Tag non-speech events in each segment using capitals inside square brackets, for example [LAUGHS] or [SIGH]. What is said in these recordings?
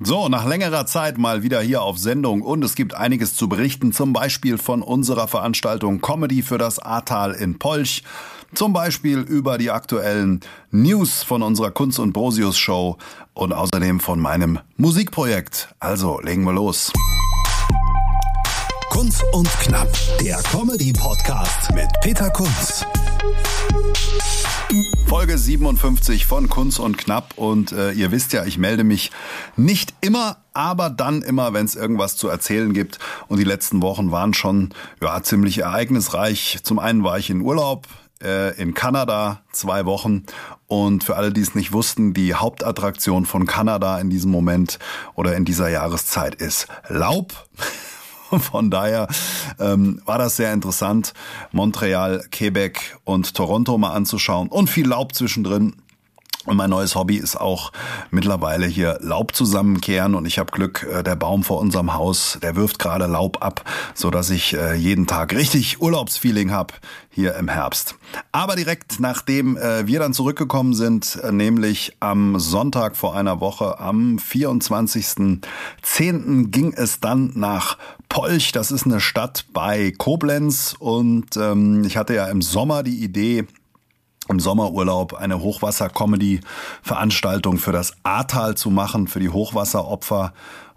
So, nach längerer Zeit mal wieder hier auf Sendung und es gibt einiges zu berichten, zum Beispiel von unserer Veranstaltung Comedy für das Ahrtal in Polch, zum Beispiel über die aktuellen News von unserer Kunst und Brosius Show und außerdem von meinem Musikprojekt. Also, legen wir los. Kunst und Knapp, der Comedy-Podcast mit Peter Kunz. Folge 57 von Kunz und Knapp und äh, ihr wisst ja, ich melde mich nicht immer, aber dann immer, wenn es irgendwas zu erzählen gibt. Und die letzten Wochen waren schon ja ziemlich ereignisreich. Zum einen war ich in Urlaub äh, in Kanada zwei Wochen und für alle, die es nicht wussten, die Hauptattraktion von Kanada in diesem Moment oder in dieser Jahreszeit ist Laub. [LAUGHS] Von daher ähm, war das sehr interessant, Montreal, Quebec und Toronto mal anzuschauen und viel Laub zwischendrin. Und mein neues Hobby ist auch mittlerweile hier Laub zusammenkehren und ich habe Glück, äh, der Baum vor unserem Haus, der wirft gerade Laub ab, so dass ich äh, jeden Tag richtig Urlaubsfeeling habe hier im Herbst. Aber direkt nachdem äh, wir dann zurückgekommen sind, nämlich am Sonntag vor einer Woche, am 24.10. ging es dann nach Polch. Das ist eine Stadt bei Koblenz und ähm, ich hatte ja im Sommer die Idee, im Sommerurlaub eine Hochwasser-Comedy-Veranstaltung für das Ahrtal zu machen, für die Hochwasseropfer.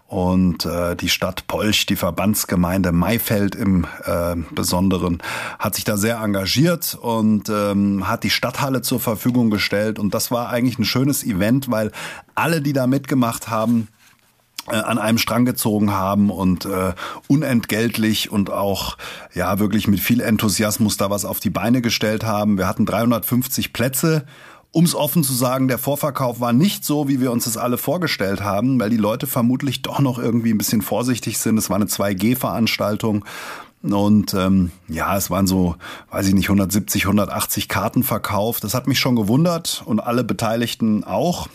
Und äh, die Stadt Polch, die Verbandsgemeinde Maifeld im äh, Besonderen, hat sich da sehr engagiert und ähm, hat die Stadthalle zur Verfügung gestellt. Und das war eigentlich ein schönes Event, weil alle, die da mitgemacht haben, an einem Strang gezogen haben und äh, unentgeltlich und auch ja wirklich mit viel Enthusiasmus da was auf die Beine gestellt haben. Wir hatten 350 Plätze. Um es offen zu sagen, der Vorverkauf war nicht so, wie wir uns das alle vorgestellt haben, weil die Leute vermutlich doch noch irgendwie ein bisschen vorsichtig sind. Es war eine 2G-Veranstaltung und ähm, ja, es waren so, weiß ich nicht, 170, 180 Karten verkauft. Das hat mich schon gewundert und alle Beteiligten auch.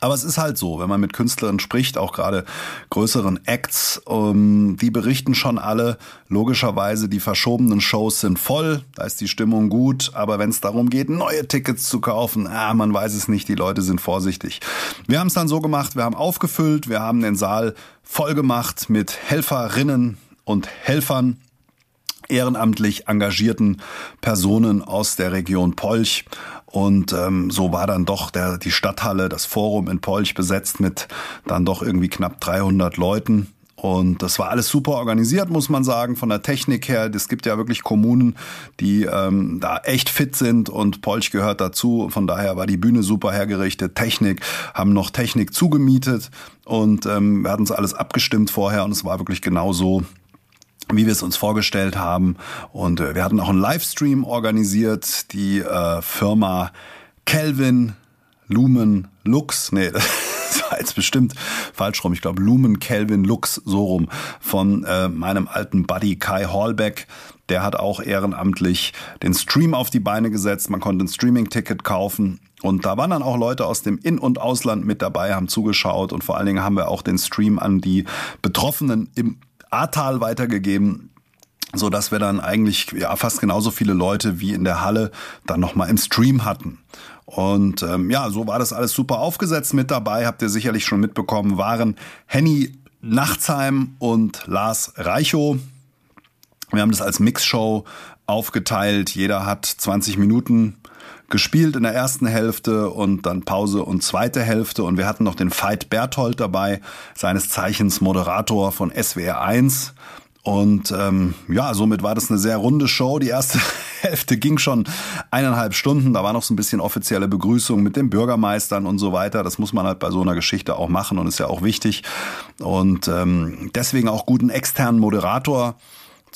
Aber es ist halt so, wenn man mit Künstlern spricht, auch gerade größeren Acts, ähm, die berichten schon alle, logischerweise, die verschobenen Shows sind voll, da ist die Stimmung gut, aber wenn es darum geht, neue Tickets zu kaufen, ah, man weiß es nicht, die Leute sind vorsichtig. Wir haben es dann so gemacht, wir haben aufgefüllt, wir haben den Saal voll gemacht mit Helferinnen und Helfern, ehrenamtlich engagierten Personen aus der Region Polch und ähm, so war dann doch der, die Stadthalle, das Forum in Polch besetzt mit dann doch irgendwie knapp 300 Leuten. Und das war alles super organisiert, muss man sagen, von der Technik her. Es gibt ja wirklich Kommunen, die ähm, da echt fit sind und Polch gehört dazu. Von daher war die Bühne super hergerichtet. Technik, haben noch Technik zugemietet und ähm, wir hatten es alles abgestimmt vorher und es war wirklich genau so, wie wir es uns vorgestellt haben. Und äh, wir hatten auch einen Livestream organisiert. Die äh, Firma Kelvin Lumen Lux, nee, [LAUGHS] das war jetzt bestimmt falsch rum. Ich glaube Lumen Kelvin Lux, so rum, von äh, meinem alten Buddy Kai Hallbeck. Der hat auch ehrenamtlich den Stream auf die Beine gesetzt. Man konnte ein Streaming-Ticket kaufen. Und da waren dann auch Leute aus dem In- und Ausland mit dabei, haben zugeschaut und vor allen Dingen haben wir auch den Stream an die Betroffenen im Ahrtal weitergegeben so dass wir dann eigentlich ja fast genauso viele Leute wie in der Halle dann noch mal im Stream hatten. Und ähm, ja, so war das alles super aufgesetzt mit dabei. Habt ihr sicherlich schon mitbekommen, waren Henny Nachtsheim und Lars Reichow. Wir haben das als Mixshow aufgeteilt. Jeder hat 20 Minuten gespielt in der ersten Hälfte und dann Pause und zweite Hälfte. Und wir hatten noch den Veit Berthold dabei, seines Zeichens Moderator von SWR 1. Und ähm, ja, somit war das eine sehr runde Show. Die erste [LAUGHS] Hälfte ging schon eineinhalb Stunden. Da war noch so ein bisschen offizielle Begrüßung mit den Bürgermeistern und so weiter. Das muss man halt bei so einer Geschichte auch machen und ist ja auch wichtig. Und ähm, deswegen auch guten externen Moderator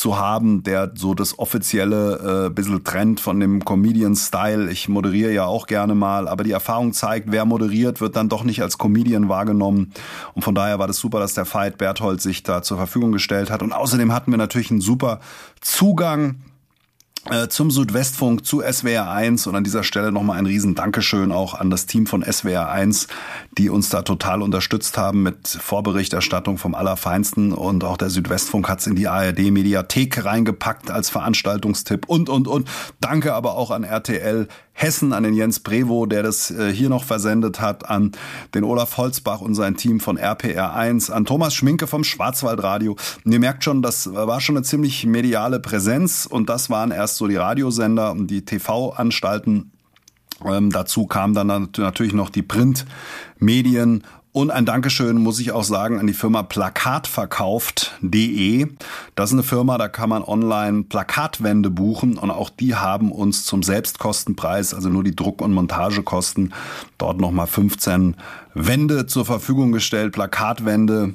zu haben, der so das offizielle äh, bisschen trennt von dem Comedian-Style. Ich moderiere ja auch gerne mal, aber die Erfahrung zeigt, wer moderiert, wird dann doch nicht als Comedian wahrgenommen. Und von daher war das super, dass der Veit Berthold sich da zur Verfügung gestellt hat. Und außerdem hatten wir natürlich einen super Zugang zum Südwestfunk, zu SWR 1 und an dieser Stelle nochmal ein riesen Dankeschön auch an das Team von SWR 1, die uns da total unterstützt haben mit Vorberichterstattung vom Allerfeinsten und auch der Südwestfunk hat es in die ARD Mediathek reingepackt als Veranstaltungstipp und, und, und. Danke aber auch an RTL Hessen, an den Jens Brevo, der das äh, hier noch versendet hat, an den Olaf Holzbach und sein Team von RPR1, an Thomas Schminke vom Schwarzwaldradio. Und ihr merkt schon, das war schon eine ziemlich mediale Präsenz und das waren erst so die Radiosender und die TV-Anstalten. Ähm, dazu kamen dann natürlich noch die Printmedien und ein Dankeschön muss ich auch sagen an die Firma plakatverkauft.de. Das ist eine Firma, da kann man online Plakatwände buchen und auch die haben uns zum Selbstkostenpreis, also nur die Druck- und Montagekosten, dort nochmal 15 Wände zur Verfügung gestellt, Plakatwände.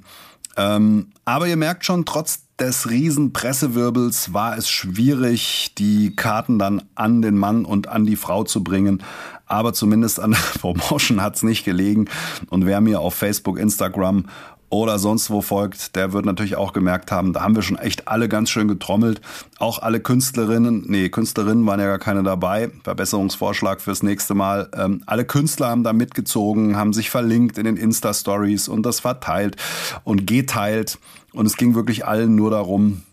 Ähm, aber ihr merkt schon, trotz des riesen Pressewirbels war es schwierig, die Karten dann an den Mann und an die Frau zu bringen aber zumindest an der [LAUGHS] Promotion hat es nicht gelegen. Und wer mir auf Facebook, Instagram oder sonst wo folgt, der wird natürlich auch gemerkt haben, da haben wir schon echt alle ganz schön getrommelt. Auch alle Künstlerinnen, nee, Künstlerinnen waren ja gar keine dabei. Verbesserungsvorschlag fürs nächste Mal. Ähm, alle Künstler haben da mitgezogen, haben sich verlinkt in den Insta-Stories und das verteilt und geteilt. Und es ging wirklich allen nur darum,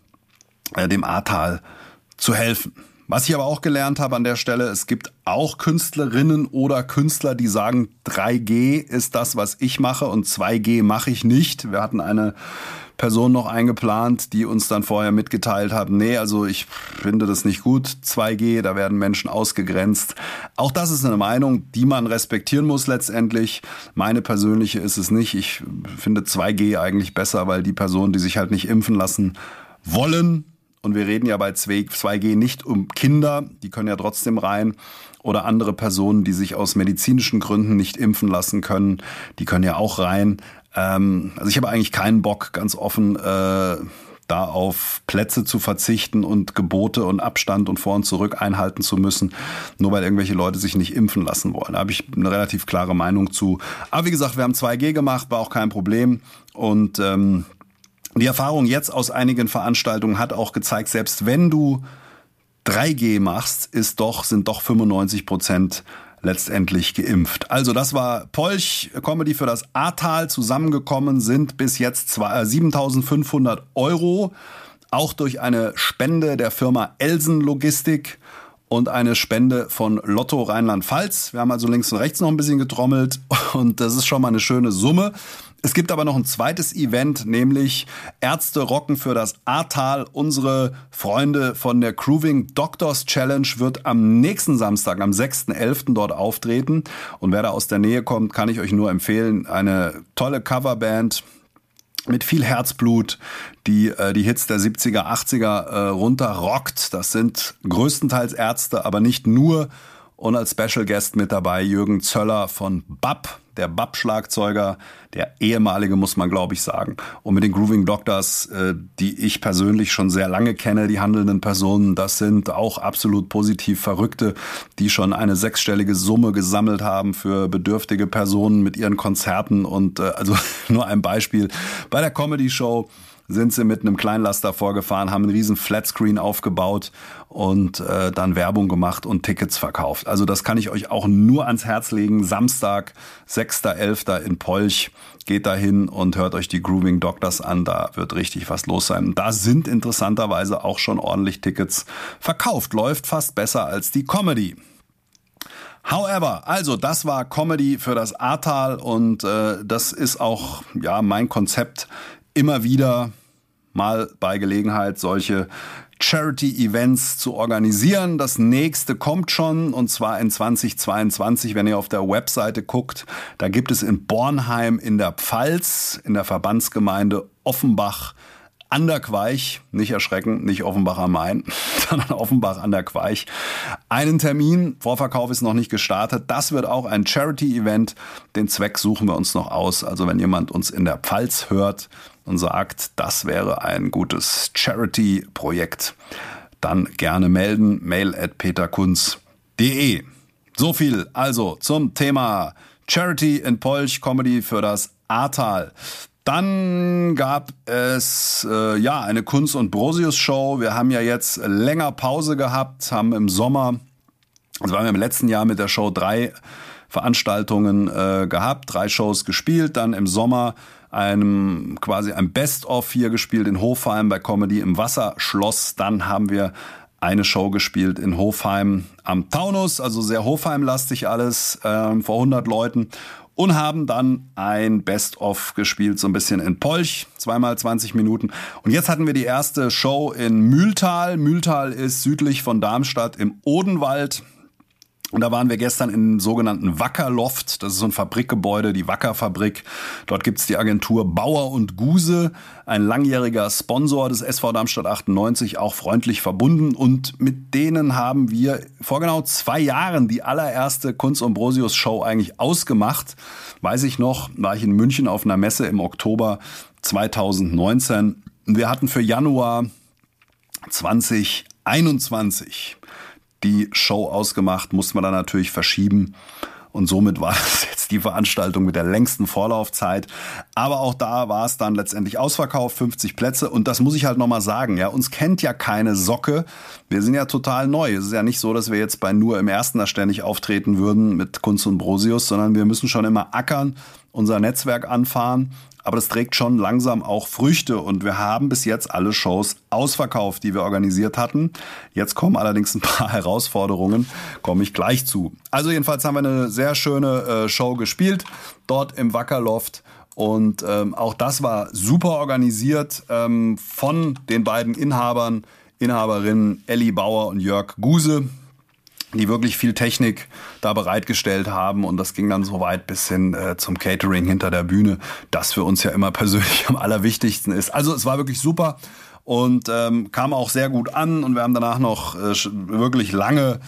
äh, dem Ahrtal zu helfen. Was ich aber auch gelernt habe an der Stelle, es gibt auch Künstlerinnen oder Künstler, die sagen, 3G ist das, was ich mache und 2G mache ich nicht. Wir hatten eine Person noch eingeplant, die uns dann vorher mitgeteilt hat, nee, also ich finde das nicht gut, 2G, da werden Menschen ausgegrenzt. Auch das ist eine Meinung, die man respektieren muss letztendlich. Meine persönliche ist es nicht. Ich finde 2G eigentlich besser, weil die Personen, die sich halt nicht impfen lassen wollen, und wir reden ja bei 2G nicht um Kinder, die können ja trotzdem rein. Oder andere Personen, die sich aus medizinischen Gründen nicht impfen lassen können, die können ja auch rein. Ähm, also ich habe eigentlich keinen Bock, ganz offen, äh, da auf Plätze zu verzichten und Gebote und Abstand und vor und zurück einhalten zu müssen, nur weil irgendwelche Leute sich nicht impfen lassen wollen. Da habe ich eine relativ klare Meinung zu. Aber wie gesagt, wir haben 2G gemacht, war auch kein Problem. Und ähm, die Erfahrung jetzt aus einigen Veranstaltungen hat auch gezeigt, selbst wenn du 3G machst, ist doch, sind doch 95 Prozent letztendlich geimpft. Also das war Polch Comedy für das Ahrtal. Zusammengekommen sind bis jetzt 7.500 äh, Euro, auch durch eine Spende der Firma Elsen Logistik und eine Spende von Lotto Rheinland-Pfalz. Wir haben also links und rechts noch ein bisschen getrommelt [LAUGHS] und das ist schon mal eine schöne Summe. Es gibt aber noch ein zweites Event, nämlich Ärzte rocken für das Ahrtal. Unsere Freunde von der Grooving Doctors Challenge wird am nächsten Samstag, am 6.11. dort auftreten. Und wer da aus der Nähe kommt, kann ich euch nur empfehlen. Eine tolle Coverband mit viel Herzblut, die äh, die Hits der 70er, 80er äh, runterrockt. Das sind größtenteils Ärzte, aber nicht nur. Und als Special Guest mit dabei Jürgen Zöller von BAP, der BAP-Schlagzeuger, der ehemalige, muss man glaube ich sagen. Und mit den Grooving Doctors, äh, die ich persönlich schon sehr lange kenne, die handelnden Personen, das sind auch absolut positiv Verrückte, die schon eine sechsstellige Summe gesammelt haben für bedürftige Personen mit ihren Konzerten. Und äh, also [LAUGHS] nur ein Beispiel bei der Comedy Show sind sie mit einem Kleinlaster vorgefahren, haben einen riesen Flatscreen aufgebaut und äh, dann Werbung gemacht und Tickets verkauft. Also das kann ich euch auch nur ans Herz legen. Samstag, 6.11. in Polch. Geht da hin und hört euch die Grooving Doctors an. Da wird richtig was los sein. Da sind interessanterweise auch schon ordentlich Tickets verkauft. Läuft fast besser als die Comedy. However, also das war Comedy für das Ahrtal und äh, das ist auch ja mein Konzept immer wieder mal bei Gelegenheit solche Charity-Events zu organisieren. Das nächste kommt schon und zwar in 2022, wenn ihr auf der Webseite guckt. Da gibt es in Bornheim in der Pfalz, in der Verbandsgemeinde Offenbach an der Queich, nicht erschrecken, nicht Offenbach am Main, [LAUGHS] sondern Offenbach an der Queich. Einen Termin, Vorverkauf ist noch nicht gestartet. Das wird auch ein Charity-Event. Den Zweck suchen wir uns noch aus. Also wenn jemand uns in der Pfalz hört, und sagt, das wäre ein gutes Charity-Projekt, dann gerne melden. Mail at peterkunz.de. So viel also zum Thema Charity in Polch, Comedy für das Ahrtal. Dann gab es äh, ja eine Kunst- und Brosius-Show. Wir haben ja jetzt länger Pause gehabt, haben im Sommer, also wir im letzten Jahr mit der Show drei Veranstaltungen äh, gehabt, drei Shows gespielt, dann im Sommer einem quasi ein Best-of hier gespielt in Hofheim bei Comedy im Wasserschloss. Dann haben wir eine Show gespielt in Hofheim am Taunus, also sehr Hofheim-lastig alles, äh, vor 100 Leuten und haben dann ein Best-of gespielt, so ein bisschen in Polch, zweimal 20 Minuten. Und jetzt hatten wir die erste Show in Mühltal. Mühltal ist südlich von Darmstadt im Odenwald. Und da waren wir gestern im sogenannten Wackerloft. Das ist so ein Fabrikgebäude, die Wackerfabrik. Dort gibt's die Agentur Bauer und Guse, ein langjähriger Sponsor des SV Darmstadt 98, auch freundlich verbunden. Und mit denen haben wir vor genau zwei Jahren die allererste Kunst Ambrosius Show eigentlich ausgemacht. Weiß ich noch, war ich in München auf einer Messe im Oktober 2019. Wir hatten für Januar 2021 die Show ausgemacht, musste man dann natürlich verschieben. Und somit war [LAUGHS] es jetzt die Veranstaltung mit der längsten Vorlaufzeit. Aber auch da war es dann letztendlich ausverkauft, 50 Plätze. Und das muss ich halt nochmal sagen, ja, uns kennt ja keine Socke. Wir sind ja total neu. Es ist ja nicht so, dass wir jetzt bei nur im ersten da ständig auftreten würden mit Kunst und Brosius, sondern wir müssen schon immer ackern, unser Netzwerk anfahren aber das trägt schon langsam auch Früchte und wir haben bis jetzt alle Shows ausverkauft, die wir organisiert hatten. Jetzt kommen allerdings ein [LAUGHS] paar Herausforderungen, komme ich gleich zu. Also jedenfalls haben wir eine sehr schöne äh, Show gespielt, dort im Wackerloft. Und ähm, auch das war super organisiert ähm, von den beiden Inhabern, Inhaberinnen Elli Bauer und Jörg Guse die wirklich viel Technik da bereitgestellt haben und das ging dann so weit bis hin äh, zum Catering hinter der Bühne, das für uns ja immer persönlich am allerwichtigsten ist. Also es war wirklich super und ähm, kam auch sehr gut an und wir haben danach noch äh, wirklich lange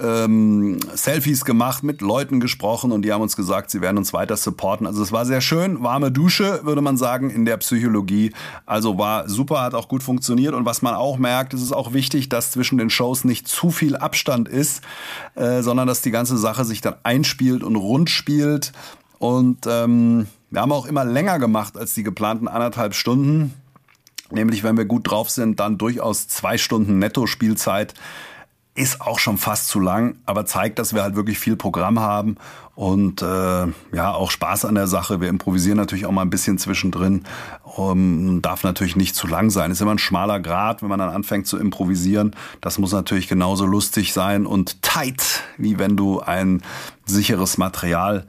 ähm, Selfies gemacht, mit Leuten gesprochen und die haben uns gesagt, sie werden uns weiter supporten. Also es war sehr schön, warme Dusche, würde man sagen, in der Psychologie. Also war super, hat auch gut funktioniert und was man auch merkt, es ist auch wichtig, dass zwischen den Shows nicht zu viel Abstand ist, äh, sondern dass die ganze Sache sich dann einspielt und rund spielt. Und ähm, wir haben auch immer länger gemacht als die geplanten anderthalb Stunden. Nämlich, wenn wir gut drauf sind, dann durchaus zwei Stunden Netto-Spielzeit ist auch schon fast zu lang, aber zeigt, dass wir halt wirklich viel Programm haben und äh, ja auch Spaß an der Sache. Wir improvisieren natürlich auch mal ein bisschen zwischendrin, um, darf natürlich nicht zu lang sein. Ist immer ein schmaler Grad, wenn man dann anfängt zu improvisieren. Das muss natürlich genauso lustig sein und tight, wie wenn du ein sicheres Material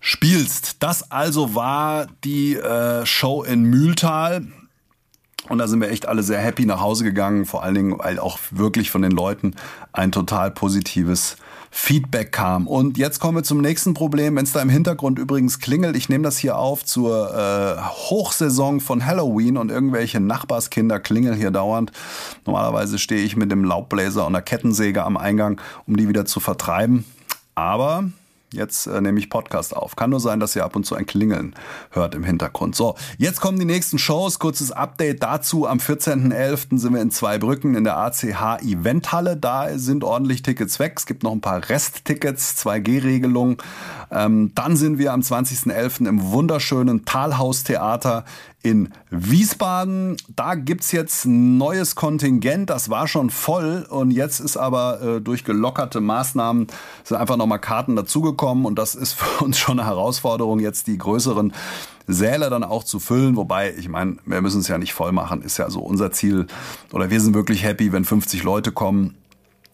spielst. Das also war die äh, Show in Mühltal. Und da sind wir echt alle sehr happy nach Hause gegangen, vor allen Dingen, weil auch wirklich von den Leuten ein total positives Feedback kam. Und jetzt kommen wir zum nächsten Problem. Wenn es da im Hintergrund übrigens klingelt, ich nehme das hier auf zur äh, Hochsaison von Halloween und irgendwelche Nachbarskinder klingeln hier dauernd. Normalerweise stehe ich mit dem Laubbläser und der Kettensäge am Eingang, um die wieder zu vertreiben. Aber Jetzt äh, nehme ich Podcast auf. Kann nur sein, dass ihr ab und zu ein Klingeln hört im Hintergrund. So, jetzt kommen die nächsten Shows. Kurzes Update dazu. Am 14.11. sind wir in Zweibrücken in der ACH Eventhalle. Da sind ordentlich Tickets weg. Es gibt noch ein paar Resttickets, 2G-Regelung. Ähm, dann sind wir am 20.11. im wunderschönen Talhaustheater in Wiesbaden. Da gibt's jetzt ein neues Kontingent, das war schon voll und jetzt ist aber äh, durch gelockerte Maßnahmen sind einfach nochmal Karten dazugekommen und das ist [LAUGHS] für uns schon eine Herausforderung, jetzt die größeren Säle dann auch zu füllen. Wobei, ich meine, wir müssen es ja nicht voll machen, ist ja so unser Ziel. Oder wir sind wirklich happy, wenn 50 Leute kommen.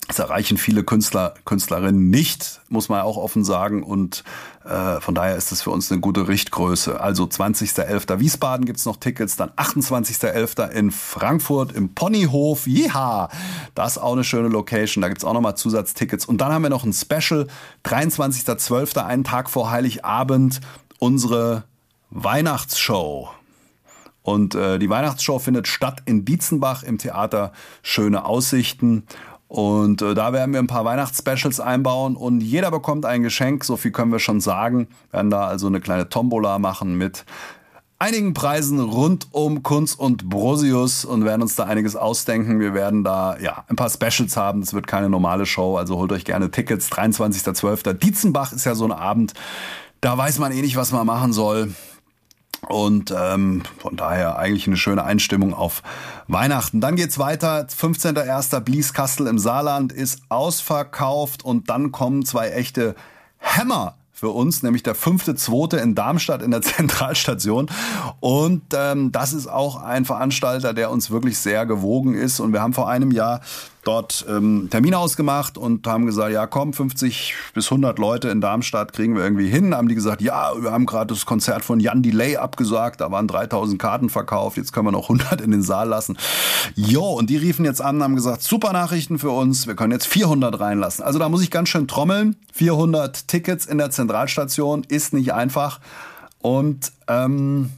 Das erreichen viele Künstler, Künstlerinnen nicht, muss man auch offen sagen. Und äh, von daher ist es für uns eine gute Richtgröße. Also 20.11. Wiesbaden gibt's noch Tickets, dann 28.11. in Frankfurt im Ponyhof. Ja, das ist auch eine schöne Location. Da gibt's auch nochmal Zusatztickets. Und dann haben wir noch ein Special, 23.12., einen Tag vor Heiligabend, unsere Weihnachtsshow. Und äh, die Weihnachtsshow findet statt in Dietzenbach im Theater Schöne Aussichten. Und äh, da werden wir ein paar Weihnachtsspecials einbauen und jeder bekommt ein Geschenk, so viel können wir schon sagen. Wir werden da also eine kleine Tombola machen mit einigen Preisen rund um Kunst und Brosius und werden uns da einiges ausdenken. Wir werden da ja ein paar Specials haben. Es wird keine normale Show, also holt euch gerne Tickets. 23.12. Dietzenbach ist ja so ein Abend. Da weiß man eh nicht, was man machen soll. Und ähm, von daher eigentlich eine schöne Einstimmung auf Weihnachten. Dann geht's weiter. 15.01. Blieskastel im Saarland ist ausverkauft und dann kommen zwei echte Hammer für uns, nämlich der fünfte, zweite in Darmstadt in der [LAUGHS] Zentralstation. Und ähm, das ist auch ein Veranstalter, der uns wirklich sehr gewogen ist. Und wir haben vor einem Jahr dort ähm, Termin ausgemacht und haben gesagt, ja komm, 50 bis 100 Leute in Darmstadt kriegen wir irgendwie hin. Haben die gesagt, ja, wir haben gerade das Konzert von Jan Delay abgesagt, da waren 3000 Karten verkauft, jetzt können wir noch 100 in den Saal lassen. Jo, und die riefen jetzt an, haben gesagt, super Nachrichten für uns, wir können jetzt 400 reinlassen. Also da muss ich ganz schön trommeln. 400 Tickets in der Zentralstation ist nicht einfach. Und ähm,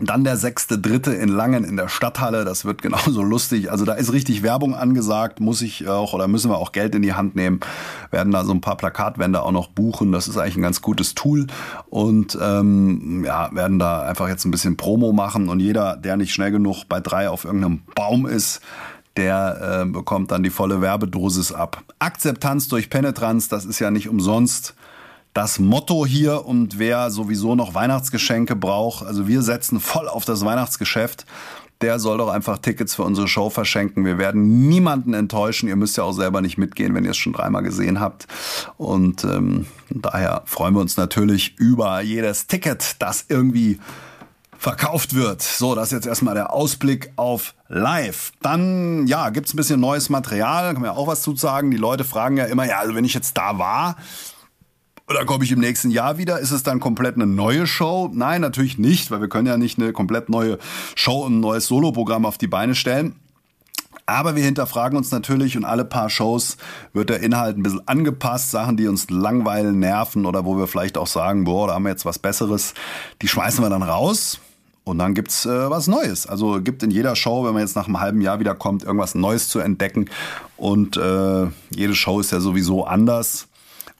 dann der sechste, dritte in Langen in der Stadthalle. Das wird genauso [LAUGHS] lustig. Also da ist richtig Werbung angesagt. Muss ich auch oder müssen wir auch Geld in die Hand nehmen. Werden da so ein paar Plakatwände auch noch buchen. Das ist eigentlich ein ganz gutes Tool. Und ähm, ja, werden da einfach jetzt ein bisschen Promo machen. Und jeder, der nicht schnell genug bei drei auf irgendeinem Baum ist, der äh, bekommt dann die volle Werbedosis ab. Akzeptanz durch Penetranz, das ist ja nicht umsonst das Motto hier und wer sowieso noch Weihnachtsgeschenke braucht, also wir setzen voll auf das Weihnachtsgeschäft. Der soll doch einfach Tickets für unsere Show verschenken. Wir werden niemanden enttäuschen. Ihr müsst ja auch selber nicht mitgehen, wenn ihr es schon dreimal gesehen habt. Und ähm, daher freuen wir uns natürlich über jedes Ticket, das irgendwie verkauft wird. So, das ist jetzt erstmal der Ausblick auf live. Dann, ja, gibt's ein bisschen neues Material, kann man ja auch was zu sagen. Die Leute fragen ja immer, ja, also wenn ich jetzt da war, oder komme ich im nächsten Jahr wieder? Ist es dann komplett eine neue Show? Nein, natürlich nicht, weil wir können ja nicht eine komplett neue Show und ein neues Soloprogramm auf die Beine stellen. Aber wir hinterfragen uns natürlich und alle paar Shows wird der Inhalt ein bisschen angepasst. Sachen, die uns langweilen, nerven oder wo wir vielleicht auch sagen, boah, da haben wir jetzt was Besseres, die schmeißen wir dann raus. Und dann gibt's äh, was Neues. Also gibt in jeder Show, wenn man jetzt nach einem halben Jahr wieder kommt, irgendwas Neues zu entdecken. Und äh, jede Show ist ja sowieso anders.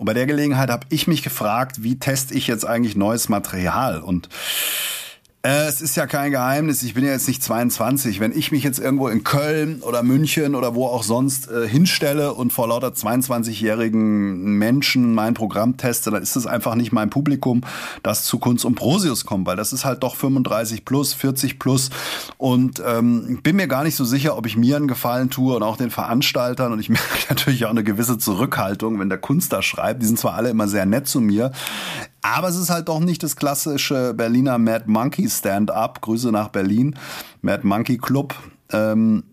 Und bei der Gelegenheit habe ich mich gefragt, wie teste ich jetzt eigentlich neues Material? Und es ist ja kein Geheimnis, ich bin ja jetzt nicht 22. Wenn ich mich jetzt irgendwo in Köln oder München oder wo auch sonst äh, hinstelle und vor lauter 22-jährigen Menschen mein Programm teste, dann ist es einfach nicht mein Publikum, das zu Kunst und Prosius kommt, weil das ist halt doch 35 plus, 40 plus. Und ähm, bin mir gar nicht so sicher, ob ich mir einen Gefallen tue und auch den Veranstaltern. Und ich [LAUGHS] merke natürlich auch eine gewisse Zurückhaltung, wenn der Kunst da schreibt. Die sind zwar alle immer sehr nett zu mir. Aber es ist halt doch nicht das klassische Berliner Mad Monkey Stand-up. Grüße nach Berlin. Mad Monkey Club. Ähm,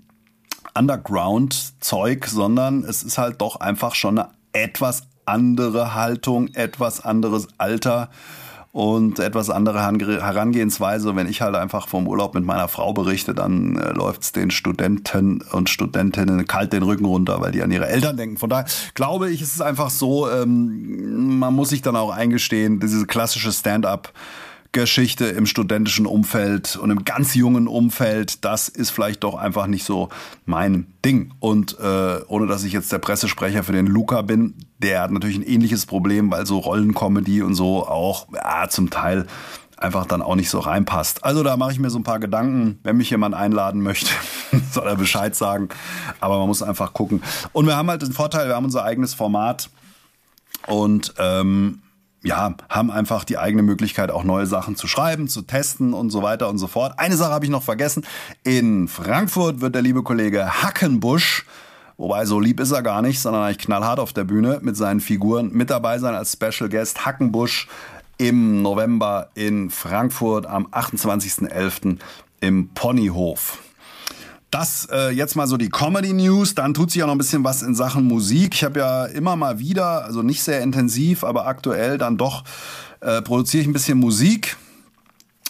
Underground-Zeug, sondern es ist halt doch einfach schon eine etwas andere Haltung, etwas anderes Alter und etwas andere Herangehensweise. Wenn ich halt einfach vom Urlaub mit meiner Frau berichte, dann äh, läuft es den Studenten und Studentinnen kalt den Rücken runter, weil die an ihre Eltern denken. Von daher glaube ich, ist es einfach so, ähm, man muss sich dann auch eingestehen, diese klassische Stand-up Geschichte im studentischen Umfeld und im ganz jungen Umfeld, das ist vielleicht doch einfach nicht so mein Ding. Und äh, ohne dass ich jetzt der Pressesprecher für den Luca bin, der hat natürlich ein ähnliches Problem, weil so Rollencomedy und so auch ja, zum Teil einfach dann auch nicht so reinpasst. Also da mache ich mir so ein paar Gedanken. Wenn mich jemand einladen möchte, [LAUGHS] soll er Bescheid sagen. Aber man muss einfach gucken. Und wir haben halt den Vorteil, wir haben unser eigenes Format und ähm, ja, haben einfach die eigene Möglichkeit, auch neue Sachen zu schreiben, zu testen und so weiter und so fort. Eine Sache habe ich noch vergessen. In Frankfurt wird der liebe Kollege Hackenbusch, wobei so lieb ist er gar nicht, sondern eigentlich knallhart auf der Bühne mit seinen Figuren mit dabei sein als Special Guest. Hackenbusch im November in Frankfurt am 28.11. im Ponyhof. Das äh, jetzt mal so die Comedy News. Dann tut sich ja noch ein bisschen was in Sachen Musik. Ich habe ja immer mal wieder, also nicht sehr intensiv, aber aktuell dann doch äh, produziere ich ein bisschen Musik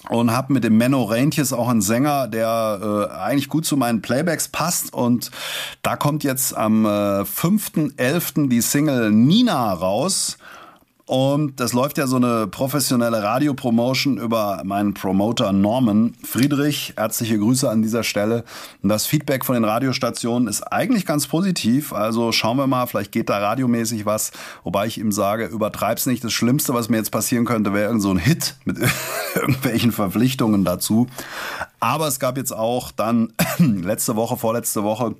und habe mit dem Menno Reintjes auch einen Sänger, der äh, eigentlich gut zu meinen Playbacks passt. Und da kommt jetzt am äh, 5.11. die Single Nina raus. Und das läuft ja so eine professionelle Radiopromotion über meinen Promoter Norman Friedrich. Herzliche Grüße an dieser Stelle. Und das Feedback von den Radiostationen ist eigentlich ganz positiv. Also schauen wir mal, vielleicht geht da radiomäßig was. Wobei ich ihm sage, übertreib's nicht. Das Schlimmste, was mir jetzt passieren könnte, wäre irgend so ein Hit mit [LAUGHS] irgendwelchen Verpflichtungen dazu. Aber es gab jetzt auch dann [CLEARS THROAT] letzte Woche, vorletzte Woche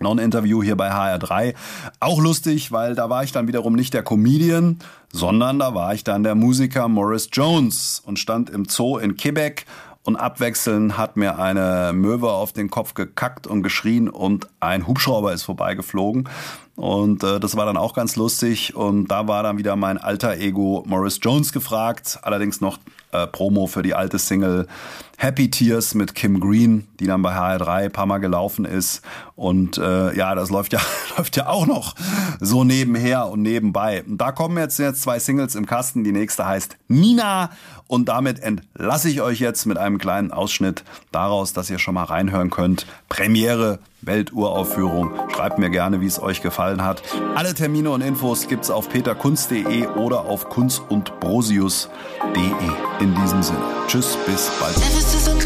noch ein Interview hier bei HR3. Auch lustig, weil da war ich dann wiederum nicht der Comedian, sondern da war ich dann der Musiker Morris Jones und stand im Zoo in Quebec und abwechselnd hat mir eine Möwe auf den Kopf gekackt und geschrien und ein Hubschrauber ist vorbeigeflogen. Und äh, das war dann auch ganz lustig. Und da war dann wieder mein alter Ego Morris Jones gefragt. Allerdings noch äh, Promo für die alte Single Happy Tears mit Kim Green, die dann bei HR3 ein paar Mal gelaufen ist. Und äh, ja, das läuft ja, [LAUGHS] läuft ja auch noch so nebenher und nebenbei. Und da kommen jetzt, jetzt zwei Singles im Kasten. Die nächste heißt Nina. Und damit entlasse ich euch jetzt mit einem kleinen Ausschnitt daraus, dass ihr schon mal reinhören könnt. Premiere Welturaufführung. Schreibt mir gerne, wie es euch gefallen hat. Alle Termine und Infos gibt's auf peterkunst.de oder auf kunstundbrosius.de. In diesem Sinne. Tschüss, bis bald. Comedy-Podcast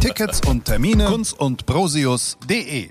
Tickets und Termine kunz und brosius.de